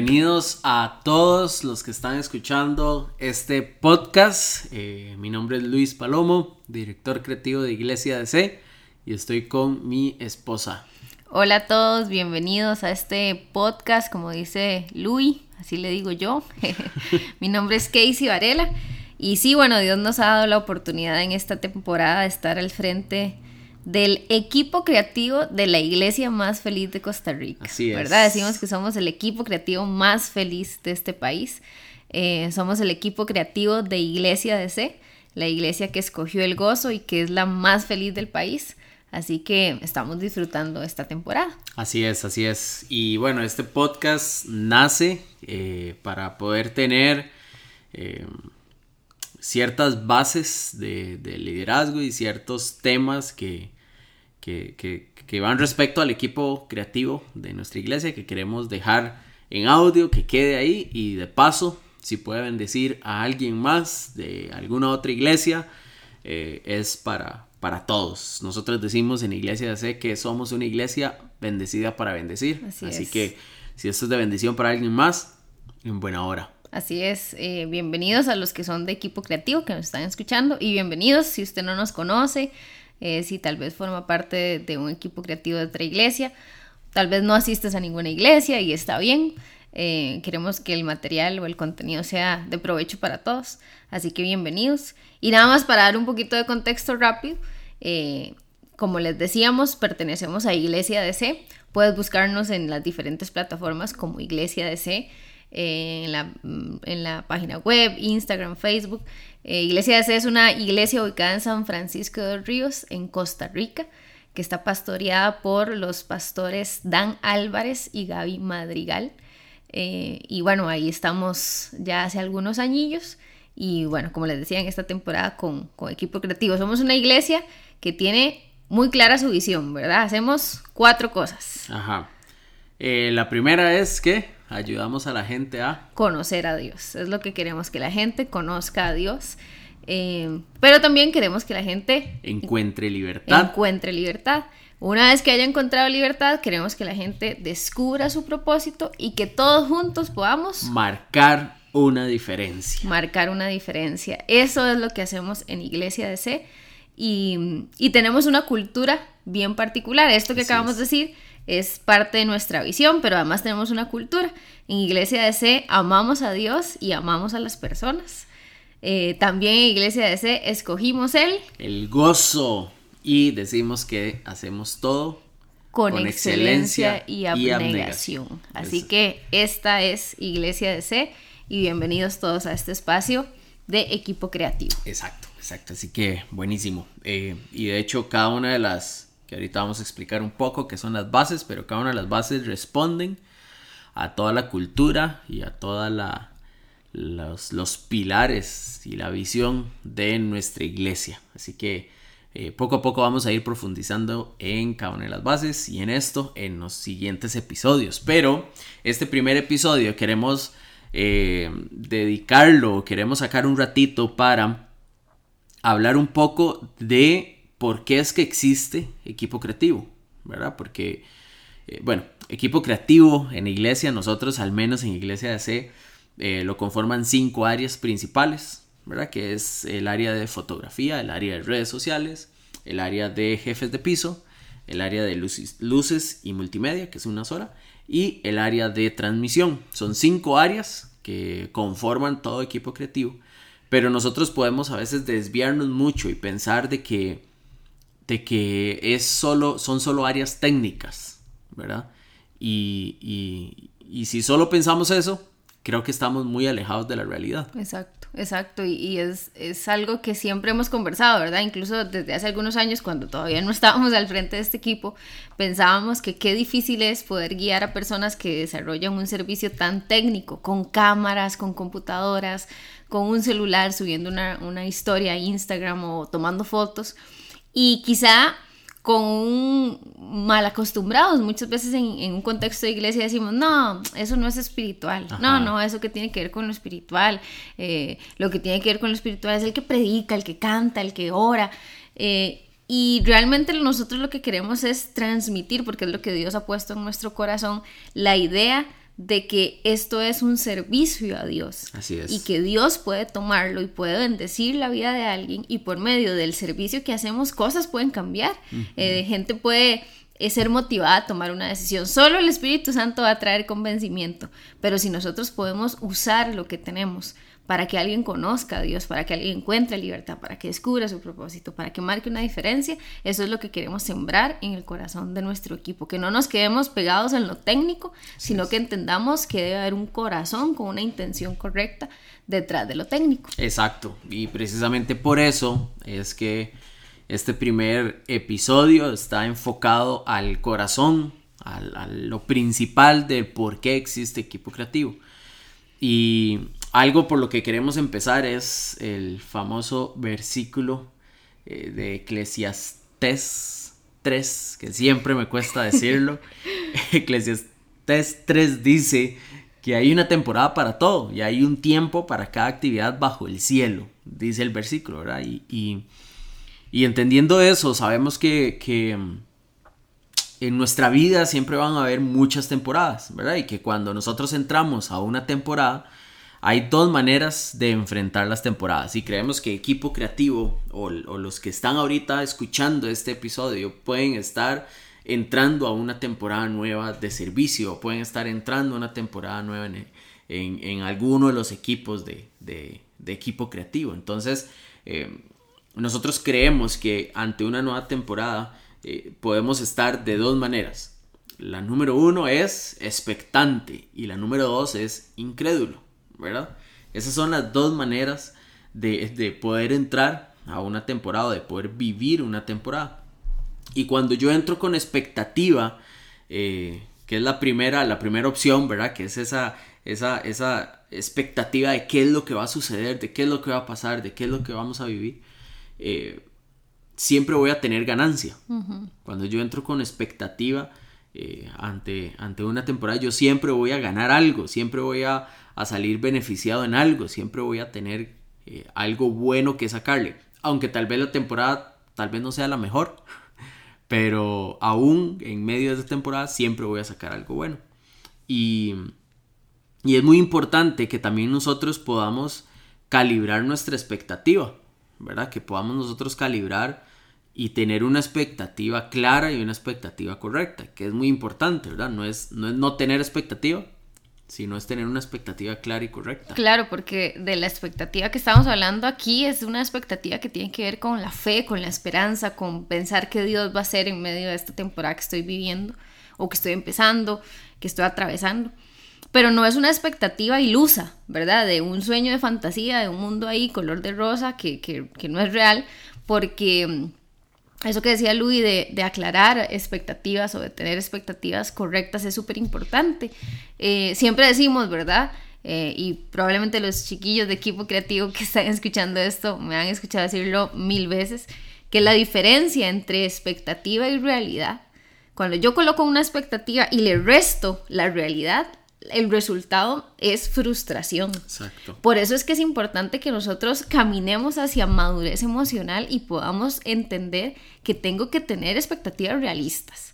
bienvenidos a todos los que están escuchando este podcast. Eh, mi nombre es Luis Palomo, director creativo de Iglesia DC, y estoy con mi esposa. Hola a todos, bienvenidos a este podcast, como dice Luis, así le digo yo. mi nombre es Casey Varela, y sí, bueno, Dios nos ha dado la oportunidad en esta temporada de estar al frente del equipo creativo de la iglesia más feliz de Costa Rica. Así es. ¿Verdad? Decimos que somos el equipo creativo más feliz de este país. Eh, somos el equipo creativo de Iglesia DC, la iglesia que escogió el gozo y que es la más feliz del país. Así que estamos disfrutando esta temporada. Así es, así es. Y bueno, este podcast nace eh, para poder tener eh, ciertas bases de, liderazgo y ciertos temas que, que, van respecto al equipo creativo de nuestra iglesia que queremos dejar en audio, que quede ahí y de paso, si puede bendecir a alguien más de alguna otra iglesia, eh, es para, para todos. Nosotros decimos en Iglesia de que somos una iglesia bendecida para bendecir. Así, que si esto es de bendición para alguien más, en buena hora. Así es, eh, bienvenidos a los que son de equipo creativo que nos están escuchando y bienvenidos si usted no nos conoce, eh, si tal vez forma parte de, un equipo creativo de otra iglesia, tal vez no asistes a ninguna iglesia y está bien. Eh, queremos que el material o el contenido sea de provecho para todos, así que bienvenidos. Y nada más para dar un poquito de contexto rápido, como les decíamos, pertenecemos a Iglesia DC. Puedes buscarnos en las diferentes plataformas como Iglesia DC en, la, en, la, página web, Instagram, Facebook. Eh, iglesia de C es una iglesia ubicada en San Francisco de Ríos, en Costa Rica, que está pastoreada por los pastores Dan Álvarez y Gaby Madrigal. Eh, y bueno, ahí estamos ya hace algunos añillos. Y bueno, como les decía, en esta temporada con, con equipo creativo. Somos una iglesia que tiene muy clara su visión, ¿verdad? Hacemos cuatro cosas. Ajá. Eh, la primera es que ayudamos a la gente a conocer a Dios. Es lo que queremos, que la gente conozca a Dios. Eh, pero también queremos que la gente encuentre libertad. Encuentre libertad. Una vez que haya encontrado libertad, queremos que la gente descubra su propósito y que todos juntos podamos marcar una diferencia. Marcar una diferencia. Eso es lo que hacemos en Iglesia DC y, y tenemos una cultura bien particular. Esto que acabamos de decir es parte de nuestra visión, pero además tenemos una cultura. En Iglesia de C amamos a Dios y amamos a las personas. Eh, también en Iglesia de C escogimos el... El gozo. Y decimos que hacemos todo con, excelencia, y, abnegación. Así que esta es Iglesia de C y bienvenidos todos a este espacio de equipo creativo. Exacto, exacto. Así que buenísimo. Eh, y de hecho cada una de las que ahorita vamos a explicar un poco qué son las bases, pero cada una de las bases responden a toda la cultura y a todos los, los, pilares y la visión de nuestra iglesia. Así que eh, poco a poco vamos a ir profundizando en cada una de las bases y en esto en los siguientes episodios. Pero este primer episodio queremos eh, dedicarlo, queremos sacar un ratito para hablar un poco de por qué es que existe equipo creativo, ¿verdad? Porque, eh, bueno, equipo creativo en iglesia, nosotros al menos en iglesia de C, eh, lo conforman cinco áreas principales, ¿verdad? Que es el área de fotografía, el área de redes sociales, el área de jefes de piso, el área de luces, luces y multimedia, que es una sola, y el área de transmisión. Son cinco áreas que conforman todo equipo creativo, pero nosotros podemos a veces desviarnos mucho y pensar de que de que es solo, son solo áreas técnicas, ¿verdad? Y, si solo pensamos eso, creo que estamos muy alejados de la realidad. Exacto, exacto. Y, es, es, algo que siempre hemos conversado, ¿verdad? Incluso desde hace algunos años, cuando todavía no estábamos al frente de este equipo, pensábamos que qué difícil es poder guiar a personas que desarrollan un servicio tan técnico, con cámaras, con computadoras, con un celular, subiendo una, una historia a Instagram o tomando fotos y quizá con un mal acostumbrados. Muchas veces en, un contexto de iglesia decimos, no, eso no es espiritual. No, no, eso que tiene que ver con lo espiritual. Eh, lo que tiene que ver con lo espiritual es el que predica, el que canta, el que ora. Eh, y realmente nosotros lo que queremos es transmitir, porque es lo que Dios ha puesto en nuestro corazón, la idea de que esto es un servicio a Dios. Así es. Y que Dios puede tomarlo y puede bendecir la vida de alguien y por medio del servicio que hacemos cosas pueden cambiar. Eh, gente puede eh, ser motivada a tomar una decisión. Solo el Espíritu Santo va a traer convencimiento, pero si nosotros podemos usar lo que tenemos para que alguien conozca a Dios, para que alguien encuentre libertad, para que descubra su propósito, para que marque una diferencia. Eso es lo que queremos sembrar en el corazón de nuestro equipo, que no nos quedemos pegados en lo técnico, sino que entendamos que debe haber un corazón con una intención correcta detrás de lo técnico. Exacto, y precisamente por eso es que este primer episodio está enfocado al corazón, a lo principal de por qué existe equipo creativo. Y algo por lo que queremos empezar es el famoso versículo eh, de Eclesiastes 3, que siempre me cuesta decirlo. Eclesiastes 3 dice que hay una temporada para todo y hay un tiempo para cada actividad bajo el cielo, dice el versículo, ¿verdad? Y, entendiendo eso, sabemos que, que mm, en nuestra vida siempre van a haber muchas temporadas, ¿verdad? Y que cuando nosotros entramos a una temporada, hay dos maneras de enfrentar las temporadas y creemos que equipo creativo o, los que están ahorita escuchando este episodio pueden estar entrando a una temporada nueva de servicio pueden estar entrando a una temporada nueva en, alguno de los equipos de, equipo creativo. Entonces, eh, nosotros creemos que ante una nueva temporada eh, podemos estar de dos maneras. La número uno es expectante y la número dos es incrédulo. ¿Verdad? Esas son las dos maneras de, poder entrar a una temporada, de poder vivir una temporada. Y cuando yo entro con expectativa, eh, que es la primera, la primera opción, ¿verdad? Que es esa, esa, esa expectativa de qué es lo que va a suceder, de qué es lo que va a pasar, de qué es lo que vamos a vivir, eh, siempre voy a tener ganancia. Cuando yo entro con expectativa eh, ante, ante una temporada, yo siempre voy a ganar algo, siempre voy a, a salir beneficiado en algo, siempre voy a tener eh, algo bueno que sacarle. Aunque tal vez la temporada tal vez no sea la mejor, pero aún en medio de esa temporada siempre voy a sacar algo bueno. Y, y es muy importante que también nosotros podamos calibrar nuestra expectativa, ¿verdad? Que podamos nosotros calibrar y tener una expectativa clara y una expectativa correcta, que es muy importante, ¿verdad? No es no, es no tener expectativa, sino es tener una expectativa clara y correcta. Claro, porque de la expectativa que estamos hablando aquí es una expectativa que tiene que ver con la fe, con la esperanza, con pensar que Dios va a hacer en medio de esta temporada que estoy viviendo o que estoy empezando, que estoy atravesando. Pero no es una expectativa ilusa, ¿verdad? De un sueño de fantasía, de un mundo ahí color de rosa que, que no es real, porque eso que decía Luis de, aclarar expectativas o de tener expectativas correctas es súper importante. Eh, siempre decimos, ¿verdad? Eh, y probablemente los chiquillos de equipo creativo que están escuchando esto me han escuchado decirlo mil veces, que la diferencia entre expectativa y realidad, cuando yo coloco una expectativa y le resto la realidad, el resultado es frustración. Exacto. Por eso es que es importante que nosotros caminemos hacia madurez emocional y podamos entender que tengo que tener expectativas realistas,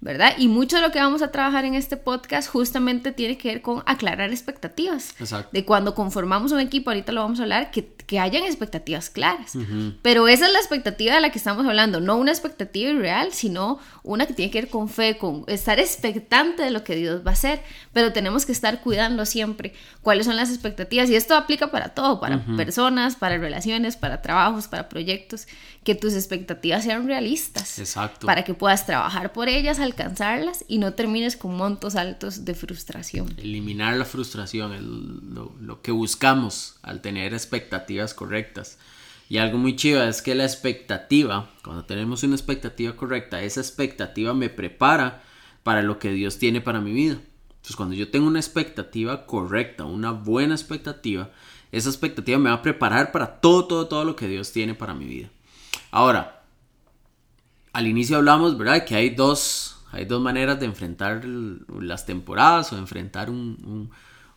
¿verdad? Y mucho de lo que vamos a trabajar en este podcast justamente tiene que ver con aclarar expectativas. Exacto. De cuando conformamos un equipo, ahorita lo vamos a hablar, que, que hayan expectativas claras. Pero esa es la expectativa de la que estamos hablando, no una expectativa irreal, sino una que tiene que ver con fe, con estar expectante de lo que Dios va a hacer. Pero tenemos que estar cuidando siempre cuáles son las expectativas. Y esto aplica para todo, para personas, para relaciones, para trabajos, para proyectos, que tus expectativas sean realistas. Exacto. Para que puedas trabajar por ellas, alcanzarlas y no termines con montos altos de frustración. Eliminar la frustración, es lo, que buscamos al tener expectativas correctas. Y algo muy chido es que la expectativa, cuando tenemos una expectativa correcta, esa expectativa me prepara para lo que Dios tiene para mi vida. Entonces, cuando yo tengo una expectativa correcta, una buena expectativa, esa expectativa me va a preparar para todo, todo, todo lo que Dios tiene para mi vida. Ahora, al inicio hablamos, ¿verdad? Que hay dos, hay dos maneras de enfrentar las temporadas o de enfrentar un,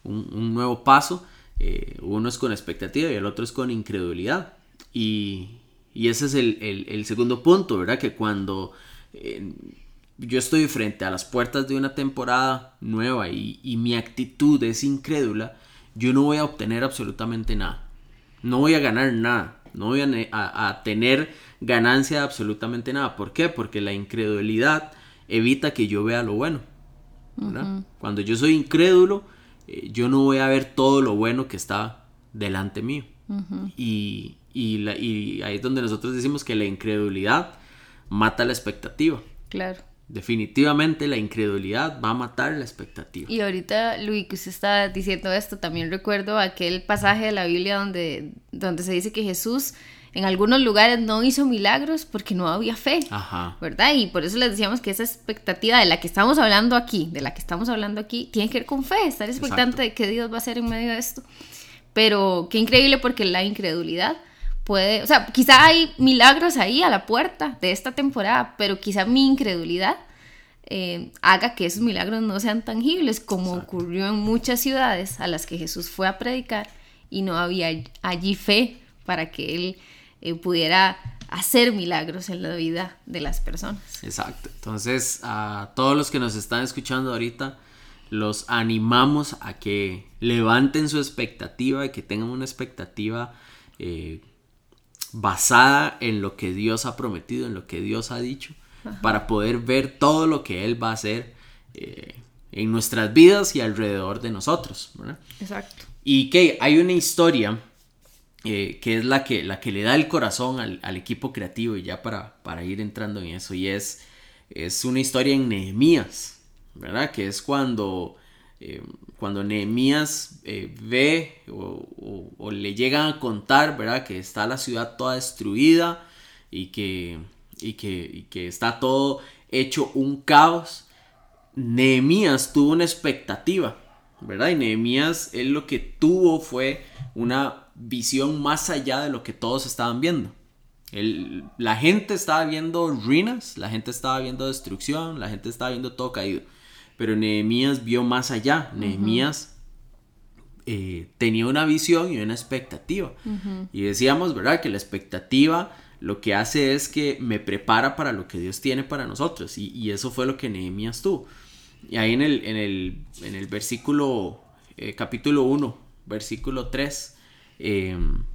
nuevo paso. Eh, uno es con expectativa y el otro es con incredulidad. Y, ese es el, segundo punto, ¿verdad? Que cuando eh, yo estoy frente a las puertas de una temporada nueva y mi actitud es incrédula, yo no voy a obtener absolutamente nada. No voy a ganar nada. No voy a, a, tener ganancia de absolutamente nada. ¿Por qué? Porque la incredulidad evita que yo vea lo bueno. Cuando yo soy incrédulo, eh, yo no voy a ver todo lo bueno que está delante mío. y, y, la, y ahí es donde nosotros decimos que la incredulidad mata la expectativa. Claro definitivamente la incredulidad va a matar la expectativa. Y ahorita, Luis, que usted está diciendo esto, también recuerdo aquel pasaje de la Biblia donde, donde se dice que Jesús en algunos lugares no hizo milagros porque no había fe, Ajá. ¿verdad? Y por eso les decíamos que esa expectativa de la que estamos hablando aquí, de la que estamos hablando aquí, tiene que ver con fe, estar expectante de que Dios va a hacer en medio de esto. Pero qué increíble porque la incredulidad puede, o sea, quizá hay milagros ahí a la puerta de esta temporada, pero quizá mi incredulidad eh, haga que esos milagros no sean tangibles, como ocurrió en muchas ciudades a las que Jesús fue a predicar y no había allí fe para que Él eh, pudiera hacer milagros en la vida de las personas. Exacto. Entonces, a todos los que nos están escuchando ahorita, los animamos a que levanten su expectativa y que tengan una expectativa eh, basada en lo que Dios ha prometido, en lo que Dios ha dicho, para poder ver todo lo que Él va a hacer eh, en nuestras vidas y alrededor de nosotros. Exacto. Y que hay una historia eh, que es la que, la que le da el corazón al, equipo creativo, y ya para, para, ir entrando en eso, y es, es una historia en Nehemías, ¿verdad? Que es cuando eh, cuando Nehemías eh, ve o, le llegan a contar, ¿verdad? Que está la ciudad toda destruida y que, y que, que está todo hecho un caos, Nehemías tuvo una expectativa, ¿verdad? Y Nehemías, él lo que tuvo fue una visión más allá de lo que todos estaban viendo. la gente estaba viendo ruinas, la gente estaba viendo destrucción, la gente estaba viendo todo caído. Pero Nehemías vio más allá. Nehemías eh, tenía una visión y una expectativa. Y decíamos, ¿verdad? Que la expectativa lo que hace es que me prepara para lo que Dios tiene para nosotros. Y, eso fue lo que Nehemías tuvo. Y ahí en el, en el, versículo, eh, capítulo 1, versículo 3, em,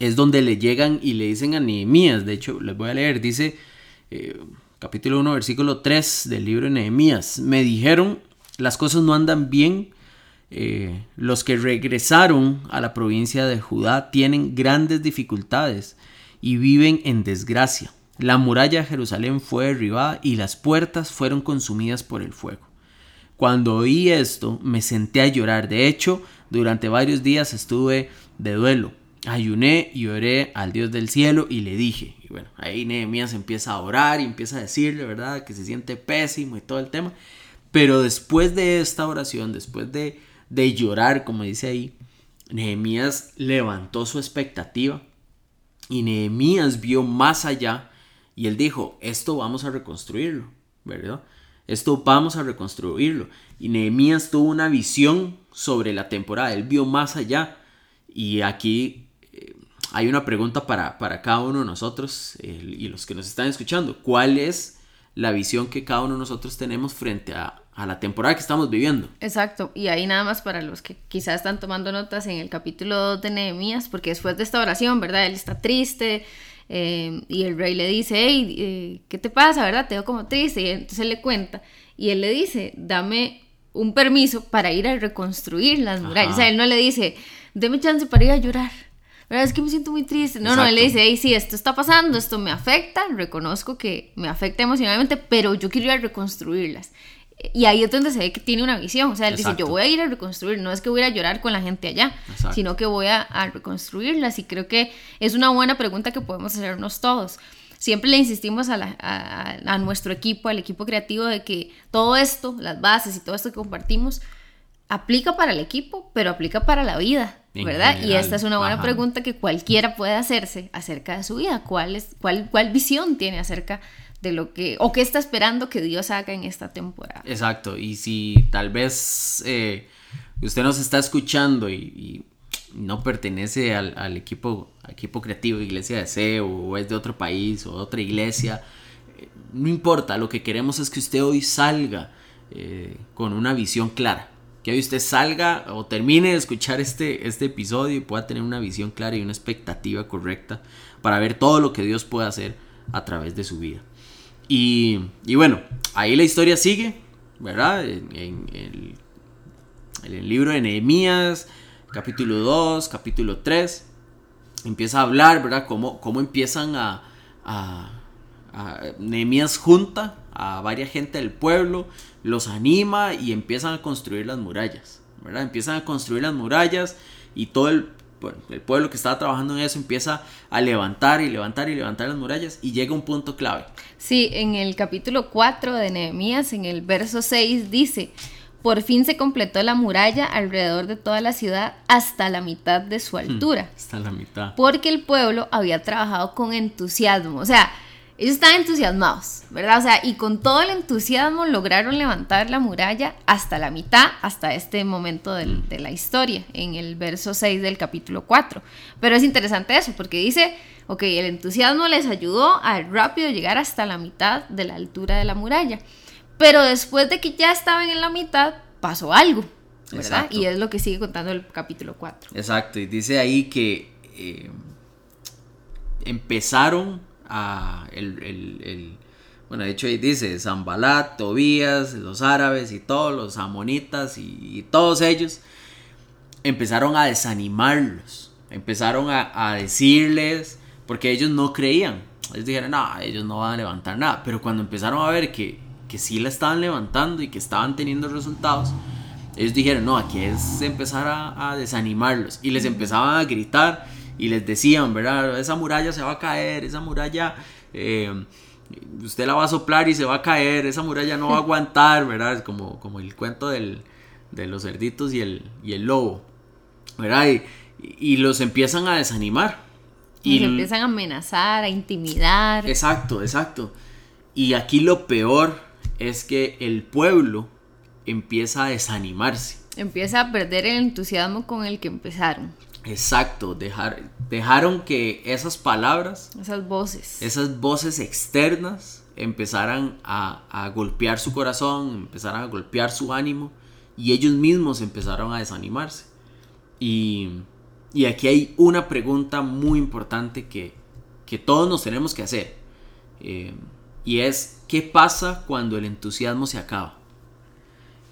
es donde le llegan y le dicen a Nehemías, de hecho, les voy a leer, dice, eh, capítulo 1, versículo 3 del libro de Nehemías. Me dijeron, las cosas no andan bien. Eh, los que regresaron a la provincia de Judá tienen grandes dificultades y viven en desgracia. La muralla de Jerusalén fue derribada y las puertas fueron consumidas por el fuego. Cuando oí esto, me senté a llorar. De hecho, durante varios días estuve de duelo. Ayuné y oré al Dios del cielo y le dije, y bueno, ahí Nehemías empieza a orar y empieza a decirle, ¿verdad? Que se siente pésimo y todo el tema. Pero después de esta oración, después de, de llorar, como dice ahí, Nehemías levantó su expectativa y Nehemías vio más allá y él dijo, esto vamos a reconstruirlo, ¿verdad? Esto vamos a reconstruirlo. Y Nehemías tuvo una visión sobre la temporada, él vio más allá. Y aquí hay una pregunta para, cada uno de nosotros y los que nos están escuchando. ¿Cuál es la visión que cada uno de nosotros tenemos frente a, la temporada que estamos viviendo? Exacto. Y ahí nada más para los que quizás están tomando notas en el capítulo 2 de Nehemías, porque después de esta oración, ¿verdad? Él está triste. Eh, y el rey le dice, hey, eh, ¿qué te pasa, verdad? Te veo como triste. Y entonces él le cuenta. Y él le dice, dame un permiso para ir a reconstruir las murallas. O sea, él no le dice, deme chance para ir a llorar es que me siento muy triste. No, no, él le dice, hey, sí, esto está pasando, esto me afecta, reconozco que me afecta emocionalmente, pero yo quiero ir a reconstruirlas. Y ahí es donde se ve que tiene una visión. O sea, él dice, yo voy a ir a reconstruir, no es que voy a ir a llorar con la gente allá, sino que voy a, reconstruirlas. Y creo que es una buena pregunta que podemos hacernos todos. Siempre le insistimos a, a nuestro equipo, al equipo creativo, de que todo esto, las bases y todo esto que compartimos, aplica para el equipo, pero aplica para la vida ¿verdad? y esta es una buena pregunta que cualquiera puede hacerse acerca de su vida. ¿Cuál, es, cuál, ¿Cuál visión tiene acerca de lo que, o qué está esperando que Dios haga en esta temporada? Exacto, y si tal vez eh, usted nos está escuchando y, no pertenece al, equipo, equipo creativo, iglesia de C, o es de otro país o otra iglesia, no importa, lo que queremos es que usted hoy salga eh, con una visión clara. Que hoy usted salga o termine de escuchar este, este episodio y pueda tener una visión clara y una expectativa correcta para ver todo lo que Dios puede hacer a través de su vida. Y, bueno, ahí la historia sigue, ¿verdad? En, el, libro de Nehemías, capítulo 2, capítulo 3, empieza a hablar, ¿verdad? Cómo, cómo empiezan a Nehemías junta a varias gente del pueblo, los anima y empiezan a construir las murallas, ¿verdad? Empiezan a construir las murallas y todo el, el pueblo que estaba trabajando en eso empieza a levantar y levantar y levantar las murallas y llega un punto clave. Sí, en el capítulo 4 de Nehemías, en el verso 6, dice, por fin se completó la muralla alrededor de toda la ciudad hasta la mitad de su hmm, altura. hasta la mitad. Porque el pueblo había trabajado con entusiasmo. O sea, ellos estaban entusiasmados, ¿verdad? O sea, y con todo el entusiasmo lograron levantar la muralla hasta la mitad, hasta este momento de la historia, en el verso 6 del capítulo 4. Pero es interesante eso, porque dice, ok, el entusiasmo les ayudó a rápido llegar hasta la mitad de la altura de la muralla. Pero después de que ya estaban en la mitad, pasó algo, ¿verdad? Y es lo que sigue contando el capítulo 4. Exacto, y dice ahí que eh, empezaron el, bueno, de hecho ahí dice Zambalat, Tobías, los árabes y todos los amonitas y, todos ellos empezaron a desanimarlos, empezaron a, decirles, porque ellos no creían, ellos dijeron, no, ellos no van a levantar nada, pero cuando empezaron a ver que, que sí la estaban levantando y que estaban teniendo resultados, ellos dijeron, no, aquí es empezar a, a desanimarlos y les empezaban a gritar y les decían, ¿verdad? Esa muralla se va a caer, esa muralla... Eh, usted la va a soplar y se va a caer, esa muralla no va a aguantar, ¿verdad? Es como, como el cuento del, de los cerditos y el, y el lobo, ¿verdad? Y, los empiezan a desanimar. Y, y empiezan a amenazar, a intimidar. Exacto, exacto. Y aquí lo peor es que el pueblo empieza a desanimarse. Empieza a perder el entusiasmo con el que empezaron. Exacto, dejar, dejaron que esas palabras, esas voces, esas voces externas empezaran a, golpear su corazón, empezaran a golpear su ánimo y ellos mismos empezaron a desanimarse. Y, aquí hay una pregunta muy importante que, todos nos tenemos que hacer. Eh, y es, ¿qué pasa cuando el entusiasmo se acaba?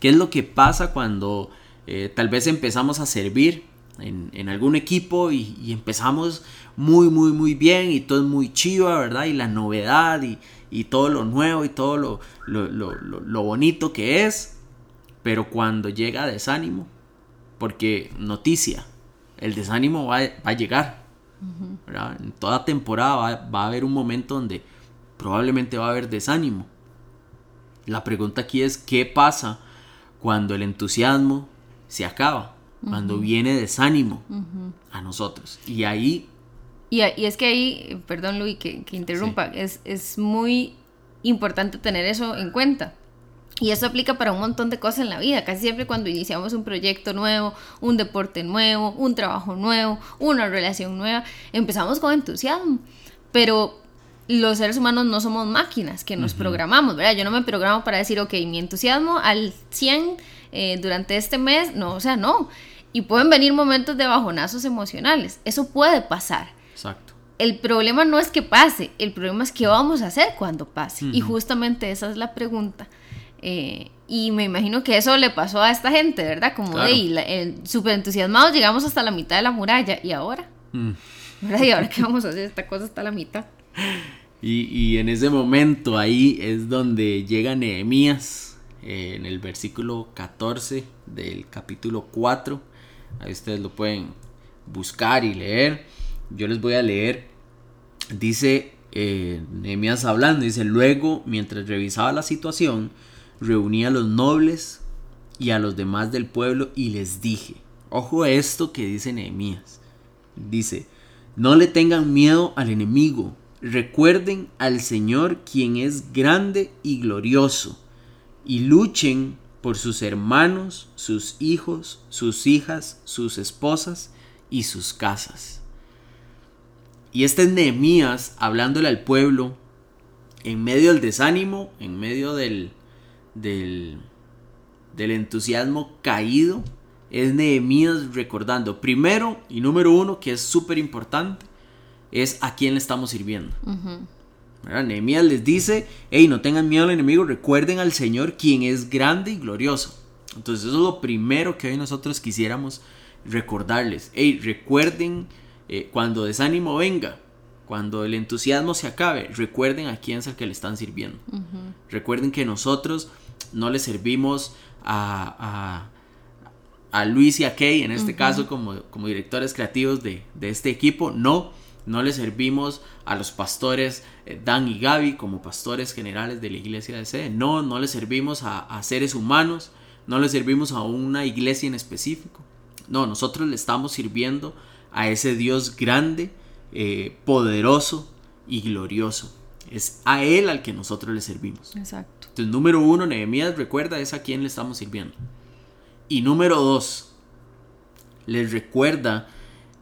¿Qué es lo que pasa cuando eh, tal vez empezamos a servir en, algún equipo y, empezamos muy, muy, muy bien y todo es muy chiva, ¿verdad? Y la novedad y, todo lo nuevo y todo lo, lo, bonito que es, pero cuando llega desánimo, porque noticia, el desánimo va, a llegar, ¿verdad? En toda temporada va, va a haber un momento donde probablemente va a haber desánimo. La pregunta aquí es, ¿qué pasa cuando el entusiasmo se acaba? Cuando viene desánimo a nosotros. Y ahí... Y, es que ahí, perdón Luis que, interrumpa, es, es muy importante tener eso en cuenta. Y eso aplica para un montón de cosas en la vida. Casi siempre cuando iniciamos un proyecto nuevo, un deporte nuevo, un trabajo nuevo, una relación nueva, empezamos con entusiasmo. Pero los seres humanos no somos máquinas que nos programamos, ¿verdad? Yo no me programo para decir, ok, mi entusiasmo al 100 eh, durante este mes, no, o sea, no. Y pueden venir momentos de bajonazos emocionales. Eso puede pasar. Exacto. El problema no es que pase, el problema es qué vamos a hacer cuando pase. Y justamente esa es la pregunta. Eh, y me imagino que eso le pasó a esta gente, ¿verdad? Como de súper entusiasmados, llegamos hasta la mitad de la muralla. ¿Y ahora? Mm. ¿Y ahora qué vamos a hacer? Esta cosa está a la mitad. Y, y en ese momento ahí es donde llega Nehemías, eh, en el versículo 14 del capítulo 4 Ahí ustedes lo pueden buscar y leer. Yo les voy a leer. Dice eh, Nehemías hablando, dice, luego, mientras revisaba la situación, reuní a los nobles y a los demás del pueblo y les dije, ojo esto que dice Nehemías. Dice, no le tengan miedo al enemigo, recuerden al Señor quien es grande y glorioso, y luchen por sus hermanos, sus hijos, sus hijas, sus esposas y sus casas. Y este es Nehemías hablándole al pueblo en medio del desánimo, en medio del, del, entusiasmo caído, es Nehemías recordando, primero y número uno, que es súper importante, es a quién le estamos sirviendo. Nehemías les dice, hey, no tengan miedo al enemigo, recuerden al Señor quien es grande y glorioso. Entonces eso es lo primero que hoy nosotros quisiéramos recordarles. Hey, recuerden eh, cuando desánimo venga, cuando el entusiasmo se acabe, recuerden a quién es el que le están sirviendo. Recuerden que nosotros no le servimos a, a, Luis y a Kay, en este caso como, como directores creativos de, de este equipo, no no le servimos a los pastores eh, Dan y Gaby como pastores generales de la iglesia de sede. No, no le servimos a, seres humanos. No le servimos a una iglesia en específico. No, nosotros le estamos sirviendo a ese Dios grande, eh, poderoso y glorioso. Es a Él al que nosotros le servimos. Exacto. Entonces, número uno, Nehemías recuerda es a quién le estamos sirviendo. Y número dos, les recuerda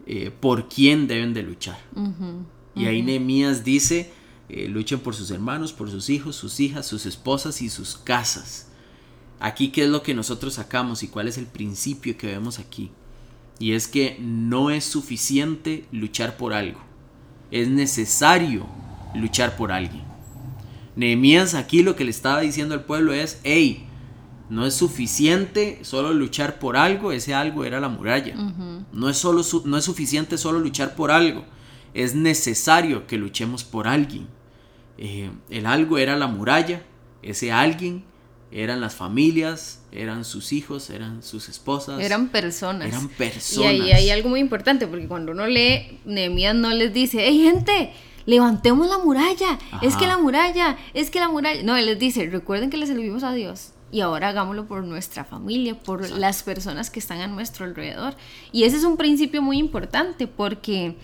eh, por quién deben de luchar. y ahí Nehemías dice, eh, luchen por sus hermanos, por sus hijos, sus hijas, sus esposas y sus casas. Aquí, ¿qué es lo que nosotros sacamos y cuál es el principio que vemos aquí? Y es que no es suficiente luchar por algo, es necesario luchar por alguien. Nehemías aquí lo que le estaba diciendo al pueblo es, hey, no es suficiente solo luchar por algo, ese algo era la muralla. no, es solo, no es suficiente solo luchar por algo, es necesario que luchemos por alguien. Eh, el algo era la muralla, ese alguien eran las familias, eran sus hijos, eran sus esposas. Eran personas. Eran personas. Y ahí hay algo muy importante, porque cuando uno lee, Nehemías no les dice, hey gente, levantemos la muralla, es que la muralla, es que la muralla. No, él les dice, recuerden que le servimos a Dios y ahora hagámoslo por nuestra familia, por las personas que están a nuestro alrededor. Y ese es un principio muy importante porque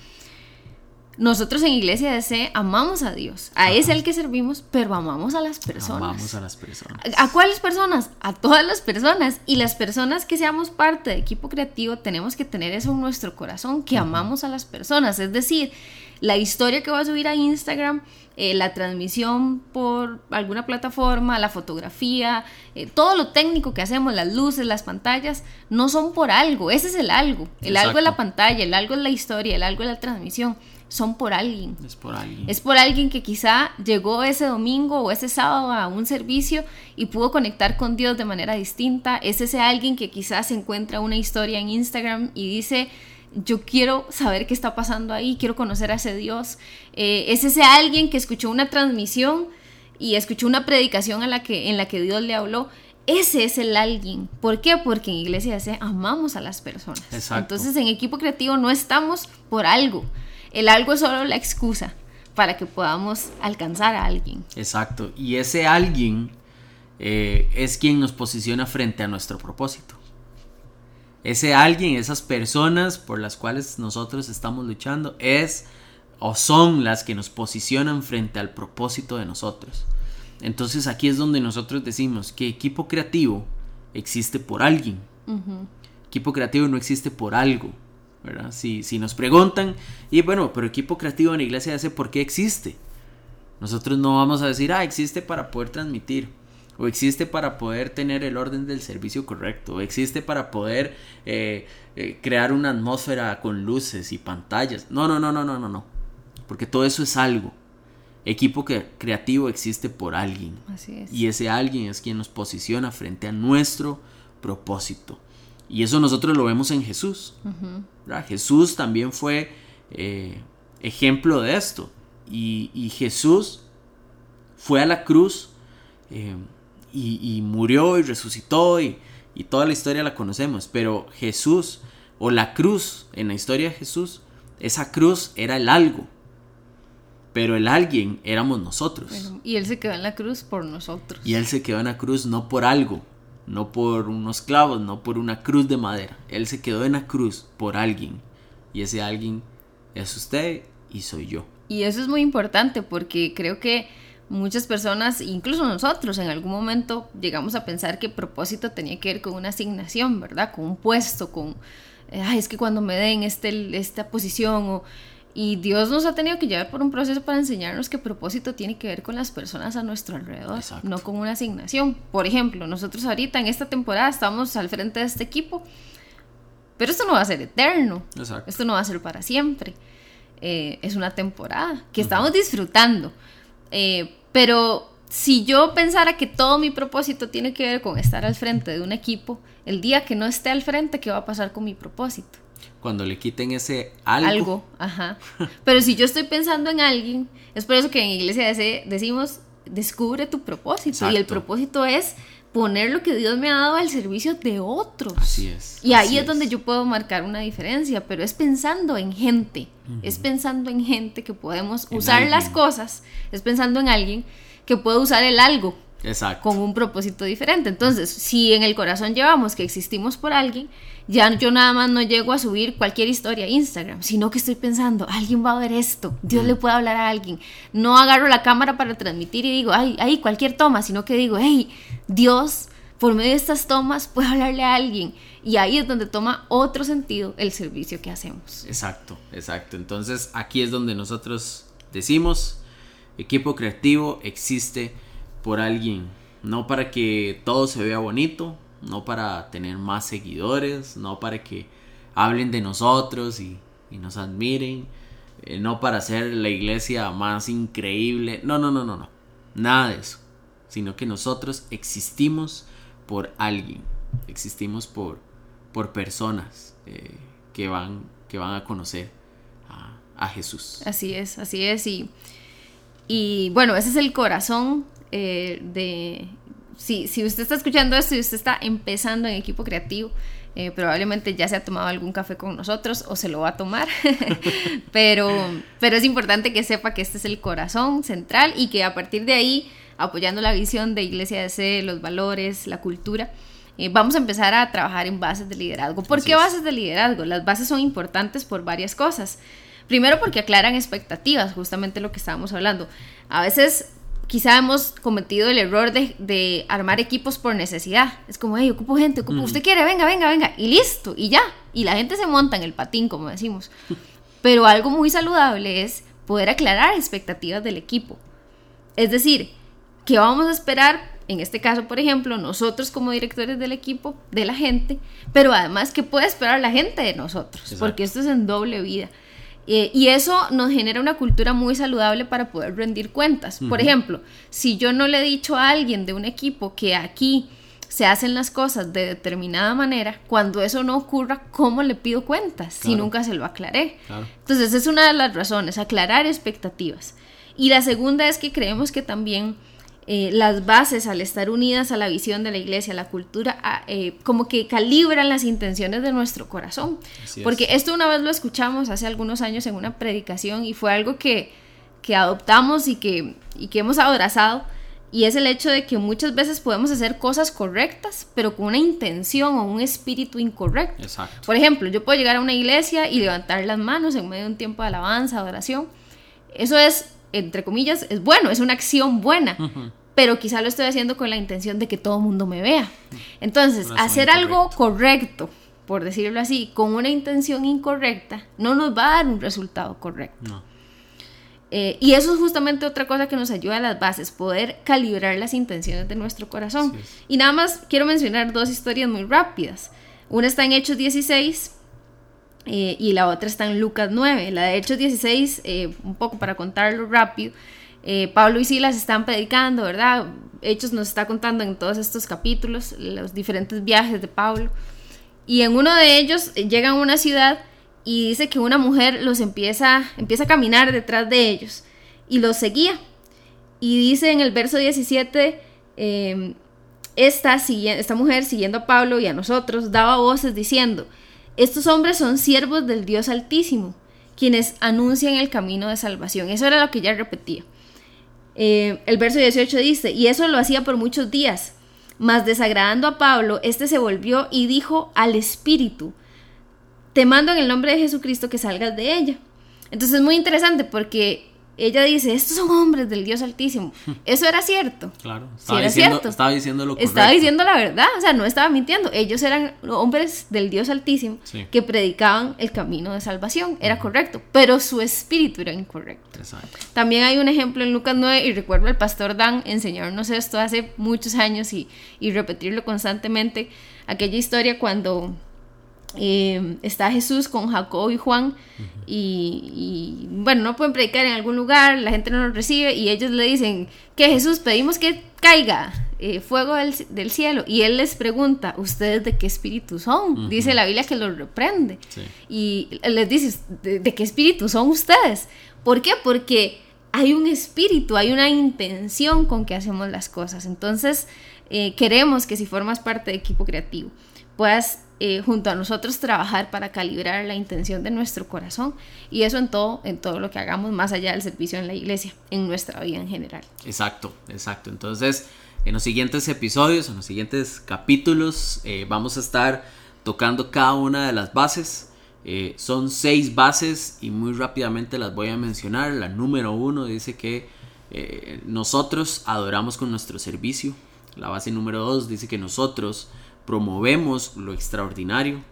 nosotros en Iglesia de C amamos a Dios, a ese el que servimos, pero amamos a las personas. Amamos a las personas. ¿A cuáles personas? A todas las personas. Y las personas que seamos parte de equipo creativo tenemos que tener eso en nuestro corazón, que amamos a las personas. Es decir, la historia que voy a subir a Instagram, eh, la transmisión por alguna plataforma, la fotografía, eh, todo lo técnico que hacemos, las luces, las pantallas, no son por algo, ese es el algo. El algo es la pantalla, el algo es la historia, el algo es la transmisión. Son por alguien. Es por alguien. Es por alguien que quizá llegó ese domingo o ese sábado a un servicio y pudo conectar con Dios de manera distinta. Es ese alguien que quizás encuentra una historia en Instagram y dice, yo quiero saber qué está pasando ahí, quiero conocer a ese Dios. Eh, es ese alguien que escuchó una transmisión y escuchó una predicación a la que, en la que Dios le habló. Ese es el alguien. ¿Por qué? Porque en Iglesia de amamos a las personas. Entonces en equipo creativo no estamos por algo. El algo es solo la excusa para que podamos alcanzar a alguien. Exacto. Y ese alguien eh, es quien nos posiciona frente a nuestro propósito ese alguien, esas personas por las cuales nosotros estamos luchando, es o son las que nos posicionan frente al propósito de nosotros. Entonces aquí es donde nosotros decimos que equipo creativo existe por alguien. Equipo creativo no existe por algo. ¿verdad? Si, si nos preguntan, y bueno, pero equipo creativo en la iglesia hace por qué existe. Nosotros no vamos a decir, ah, existe para poder transmitir o existe para poder tener el orden del servicio correcto, o existe para poder eh, eh, crear una atmósfera con luces y pantallas. No, no, no, no, no, no, no. Porque todo eso es algo. Equipo creativo existe por alguien. Así es. Y ese alguien es quien nos posiciona frente a nuestro propósito. Y eso nosotros lo vemos en Jesús. Jesús también fue eh, ejemplo de esto. Y, Jesús fue a la cruz y, murió y resucitó y, toda la historia la conocemos, pero Jesús o la cruz en la historia de Jesús, esa cruz era el algo, pero el alguien éramos nosotros. y Él se quedó en la cruz por nosotros. Y Él se quedó en la cruz no por algo, no por unos clavos, no por una cruz de madera. Él se quedó en la cruz por alguien. Y ese alguien es usted y soy yo. Y eso es muy importante porque creo que muchas personas, incluso nosotros, en algún momento llegamos a pensar que propósito tenía que ver con una asignación, ¿verdad? Con un puesto, con, es que cuando me den este, esta posición o... Y Dios nos ha tenido que llevar por un proceso para enseñarnos que propósito tiene que ver con las personas a nuestro alrededor, no con una asignación. Por ejemplo, nosotros ahorita en esta temporada estamos al frente de este equipo, pero esto no va a ser eterno, esto no va a ser para siempre. Eh, es una temporada que estamos disfrutando. Eh, pero si yo pensara que todo mi propósito tiene que ver con estar al frente de un equipo, el día que no esté al frente, ¿qué va a pasar con mi propósito? Cuando le quiten ese algo. Algo, ajá. Pero si yo estoy pensando en alguien, es por eso que en iglesia decimos, descubre tu propósito. Y el propósito es poner lo que Dios me ha dado al servicio de otros. Así es. Y ahí es, donde yo puedo marcar una diferencia, pero es pensando en gente, es pensando en gente que podemos usar las cosas, es pensando en alguien que puede usar el algo Exacto. con un propósito diferente. Entonces, si en el corazón llevamos que existimos por alguien, ya yo nada más no llego a subir cualquier historia a Instagram, sino que estoy pensando, alguien va a ver esto, Dios le puede hablar a alguien. No agarro la cámara para transmitir y digo, ay, ay, cualquier toma, sino que digo, hey, Dios, por medio de estas tomas puede hablarle a alguien. Y ahí es donde toma otro sentido el servicio que hacemos. Exacto, exacto. Entonces aquí es donde nosotros decimos, equipo creativo existe por alguien, no para que todo se vea bonito, no para tener más seguidores, no para que hablen de nosotros y, nos admiren, eh, no para ser la iglesia más increíble, no, no, no, no, no, nada de eso, sino que nosotros existimos por alguien, existimos por, por personas eh, que, van, que van a conocer a, a Jesús. Así es, así es, y, y bueno, ese es el corazón eh, de... Si, si usted está escuchando esto y usted está empezando en equipo creativo, eh, probablemente ya se ha tomado algún café con nosotros o se lo va a tomar, pero, pero es importante que sepa que este es el corazón central y que a partir de ahí, apoyando la visión de Iglesia de C, los valores, la cultura, eh, vamos a empezar a trabajar en bases de liderazgo. ¿Por qué bases de liderazgo? Las bases son importantes por varias cosas. Primero porque aclaran expectativas, justamente lo que estábamos hablando. A veces quizá hemos cometido el error de, armar equipos por necesidad. Es como, hey, ocupo gente, ocupo, usted quiere, venga, venga, venga, y listo, y ya. Y la gente se monta en el patín, como decimos. Pero algo muy saludable es poder aclarar expectativas del equipo. Es decir, ¿qué vamos a esperar? En este caso, por ejemplo, nosotros como directores del equipo, de la gente, pero además, ¿qué puede esperar la gente de nosotros? Porque esto es en doble vida. Eh, y eso nos genera una cultura muy saludable para poder rendir cuentas. Por ejemplo, si yo no le he dicho a alguien de un equipo que aquí se hacen las cosas de determinada manera, cuando eso no ocurra, ¿cómo le pido cuentas si nunca se lo aclaré? Entonces, es una de las razones, aclarar expectativas. Y la segunda es que creemos que también eh, las bases al estar unidas a la visión de la iglesia, a la cultura, eh, como que calibran las intenciones de nuestro corazón. Porque esto una vez lo escuchamos hace algunos años en una predicación y fue algo que, que adoptamos y que, y que hemos abrazado. Y es el hecho de que muchas veces podemos hacer cosas correctas, pero con una intención o un espíritu incorrecto. Por ejemplo, yo puedo llegar a una iglesia y levantar las manos en medio de un tiempo de alabanza, adoración. Eso es entre comillas, es bueno, es una acción buena, pero quizá lo estoy haciendo con la intención de que todo el mundo me vea. Entonces, hacer algo correcto, por decirlo así, con una intención incorrecta, no nos va a dar un resultado correcto. Eh, y eso es justamente otra cosa que nos ayuda a las bases, poder calibrar las intenciones de nuestro corazón. Y nada más quiero mencionar dos historias muy rápidas. Una está en Hechos 16 eh, y la otra está en Lucas 9. La de Hechos 16, eh, un poco para contarlo rápido, eh, Pablo y Silas están predicando, ¿verdad? Hechos nos está contando en todos estos capítulos los diferentes viajes de Pablo. Y en uno de ellos llegan a una ciudad y dice que una mujer los empieza, empieza a caminar detrás de ellos y los seguía. Y dice en el verso 17, esta, esta mujer siguiendo a Pablo y a nosotros daba voces diciendo, estos hombres son siervos del Dios Altísimo, quienes anuncian el camino de salvación. Eso era lo que ella repetía. Eh, el verso 18 dice, y eso lo hacía por muchos días, mas desagradando a Pablo, este se volvió y dijo al Espíritu, te mando en el nombre de Jesucristo que salgas de ella. Entonces es muy interesante porque ella dice, estos son hombres del Dios Altísimo. Eso era cierto. Claro, Sí, estaba, era diciendo, cierto. estaba diciendo lo correcto. Estaba diciendo la verdad, o sea, no estaba mintiendo. Ellos eran hombres del Dios Altísimo Sí. que predicaban el camino de salvación, era correcto, pero su espíritu era incorrecto. Exacto. También hay un ejemplo en Lucas 9 y recuerdo al pastor Dan enseñarnos esto hace muchos años y, y repetirlo constantemente, aquella historia cuando eh, está Jesús con Jacob y Juan y, y, bueno, no pueden predicar en algún lugar, la gente no los recibe y ellos le dicen que Jesús pedimos que caiga eh, fuego del, del cielo y él les pregunta, ¿ustedes de qué espíritu son? Dice la Biblia que los reprende Sí. y les dice, ¿de, de qué espíritu son ustedes? ¿Por qué? Porque hay un espíritu, hay una intención con que hacemos las cosas. Entonces, eh, queremos que si formas parte de equipo creativo, puedas eh, junto a nosotros trabajar para calibrar la intención de nuestro corazón y eso en todo, en todo lo que hagamos más allá del servicio en la iglesia, en nuestra vida en general. Exacto, exacto. Entonces, en los siguientes episodios, en los siguientes capítulos, eh, vamos a estar tocando cada una de las bases. Eh, son seis bases y muy rápidamente las voy a mencionar. La número uno dice que nosotros adoramos con nuestro servicio. La base número dos dice que nosotros promovemos lo extraordinario.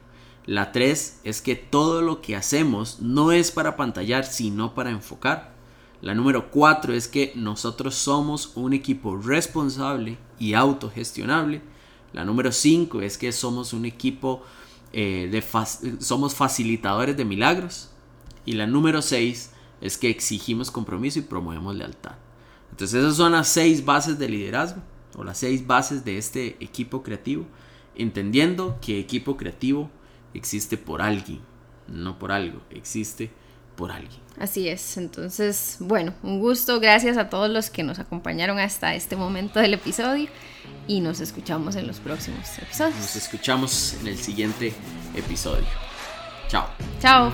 La tres es que todo lo que hacemos no es para pantallar, sino para enfocar. La número cuatro es que nosotros somos un equipo responsable y autogestionable. La número cinco es que somos un equipo eh, de somos facilitadores de milagros. Y la número seis es que exigimos compromiso y promovemos lealtad. Entonces esas son las seis bases de liderazgo o las seis bases de este equipo creativo, entendiendo que equipo creativo existe por alguien, no por algo, existe por alguien. Así es, entonces, bueno, un gusto, gracias a todos los que nos acompañaron hasta este momento del episodio y nos escuchamos en los próximos Nos episodios. escuchamos en el siguiente episodio. Chao. Chao.